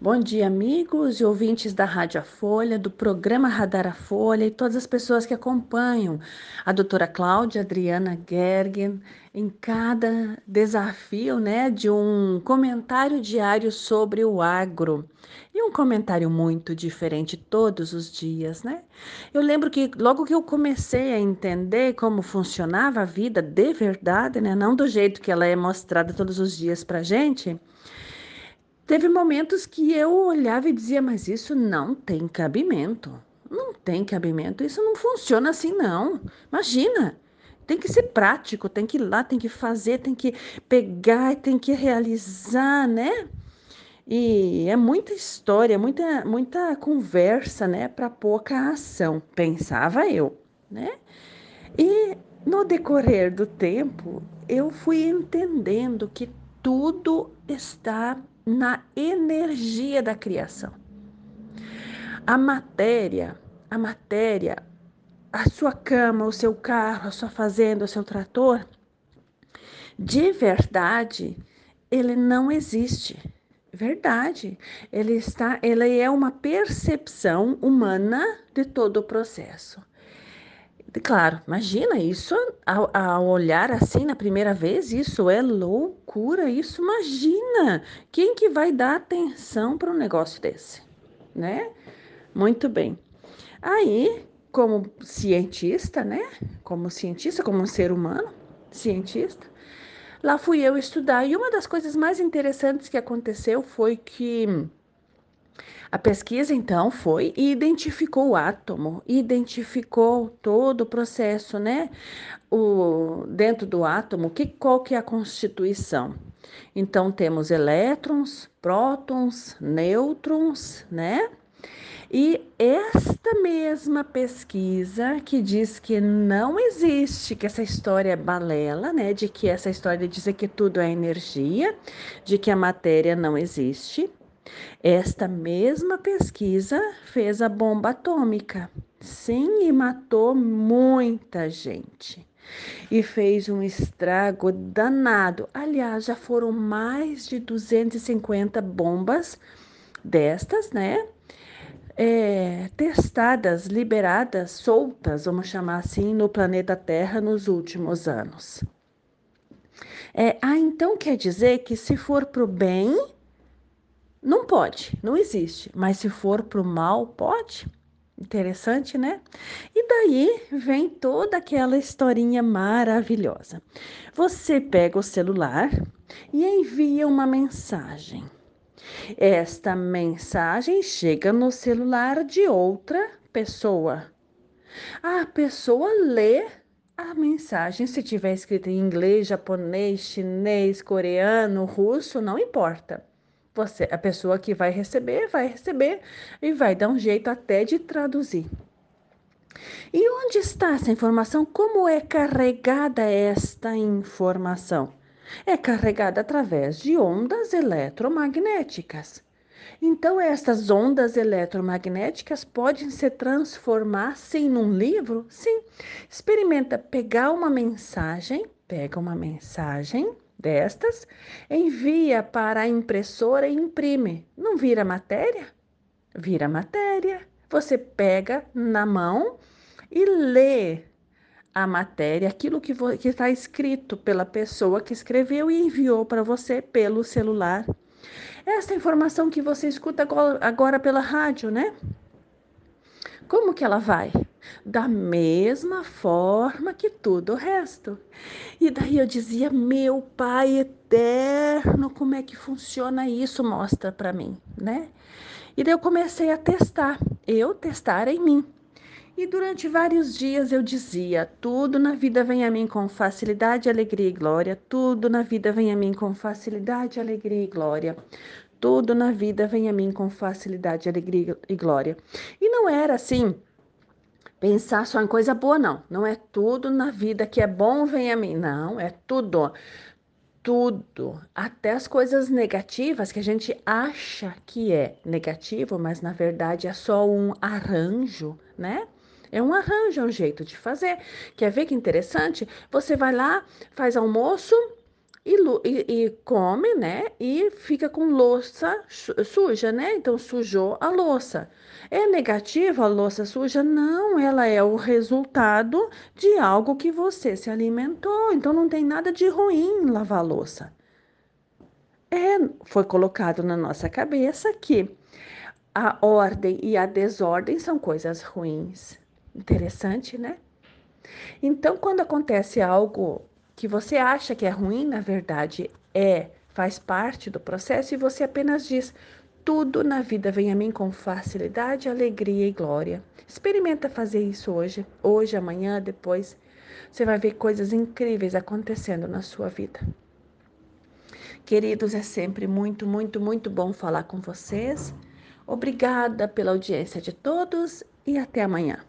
Bom dia, amigos e ouvintes da Rádio A Folha, do programa Radar a Folha e todas as pessoas que acompanham a doutora Cláudia Adriana Gergen em cada desafio né, de um comentário diário sobre o agro. E um comentário muito diferente todos os dias, né? Eu lembro que logo que eu comecei a entender como funcionava a vida de verdade, né, não do jeito que ela é mostrada todos os dias para gente, Teve momentos que eu olhava e dizia, mas isso não tem cabimento. Não tem cabimento, isso não funciona assim, não. Imagina, tem que ser prático, tem que ir lá, tem que fazer, tem que pegar, tem que realizar, né? E é muita história, muita, muita conversa, né, para pouca ação, pensava eu, né? E no decorrer do tempo, eu fui entendendo que tudo está na energia da criação. A matéria, a matéria, a sua cama, o seu carro, a sua fazenda, o seu trator, de verdade, ele não existe. Verdade. Ele está, ele é uma percepção humana de todo o processo. Claro, imagina isso ao, ao, olhar assim na primeira vez, isso é loucura, isso imagina. Quem que vai dar atenção para um negócio desse, né? Muito bem. Aí, como cientista, né? Como cientista, como um ser humano, cientista, lá fui eu estudar e uma das coisas mais interessantes que aconteceu foi que a pesquisa, então, foi e identificou o átomo, identificou todo o processo, né? O, dentro do átomo, que, qual que é a constituição? Então, temos elétrons, prótons, nêutrons, né? E esta mesma pesquisa que diz que não existe, que essa história é balela, né? De que essa história diz que tudo é energia, de que a matéria não existe. Esta mesma pesquisa fez a bomba atômica. Sim, e matou muita gente. E fez um estrago danado. Aliás, já foram mais de 250 bombas destas, né? É, testadas, liberadas, soltas, vamos chamar assim, no planeta Terra nos últimos anos. É, ah, então quer dizer que se for para o bem, não pode, não existe. Mas se for para o mal, pode. Interessante, né? E daí vem toda aquela historinha maravilhosa. Você pega o celular e envia uma mensagem. Esta mensagem chega no celular de outra pessoa. A pessoa lê a mensagem, se tiver escrita em inglês, japonês, chinês, coreano, russo, não importa. Você, a pessoa que vai receber, vai receber e vai dar um jeito até de traduzir. E onde está essa informação? Como é carregada esta informação? É carregada através de ondas eletromagnéticas. Então, essas ondas eletromagnéticas podem se transformar, sim, num livro? Sim. Experimenta pegar uma mensagem, pega uma mensagem destas, envia para a impressora e imprime. Não vira matéria? Vira matéria. Você pega na mão e lê a matéria, aquilo que está escrito pela pessoa que escreveu e enviou para você pelo celular. Essa informação que você escuta agora pela rádio, né? Como que ela vai? Da mesma forma que tudo o resto. E daí eu dizia: Meu Pai eterno, como é que funciona isso? Mostra para mim, né? E daí eu comecei a testar, eu testar em mim. E durante vários dias eu dizia: tudo na vida vem a mim com facilidade, alegria e glória, tudo na vida vem a mim com facilidade, alegria e glória. Tudo na vida vem a mim com facilidade, alegria e glória. E não era assim, pensar só em coisa boa, não. Não é tudo na vida que é bom vem a mim. Não, é tudo. Tudo. Até as coisas negativas que a gente acha que é negativo, mas na verdade é só um arranjo, né? É um arranjo, é um jeito de fazer. Quer ver que interessante? Você vai lá, faz almoço e, e, come, né? E fica com louça suja, né? Então sujou a louça. É negativa a louça suja? Não, ela é o resultado de algo que você se alimentou. Então não tem nada de ruim em lavar louça. É, foi colocado na nossa cabeça que a ordem e a desordem são coisas ruins. Interessante, né? Então, quando acontece algo que você acha que é ruim, na verdade é, faz parte do processo, e você apenas diz: tudo na vida vem a mim com facilidade, alegria e glória. Experimenta fazer isso hoje, hoje, amanhã, depois. Você vai ver coisas incríveis acontecendo na sua vida. Queridos, é sempre muito, muito, muito bom falar com vocês. Obrigada pela audiência de todos e até amanhã.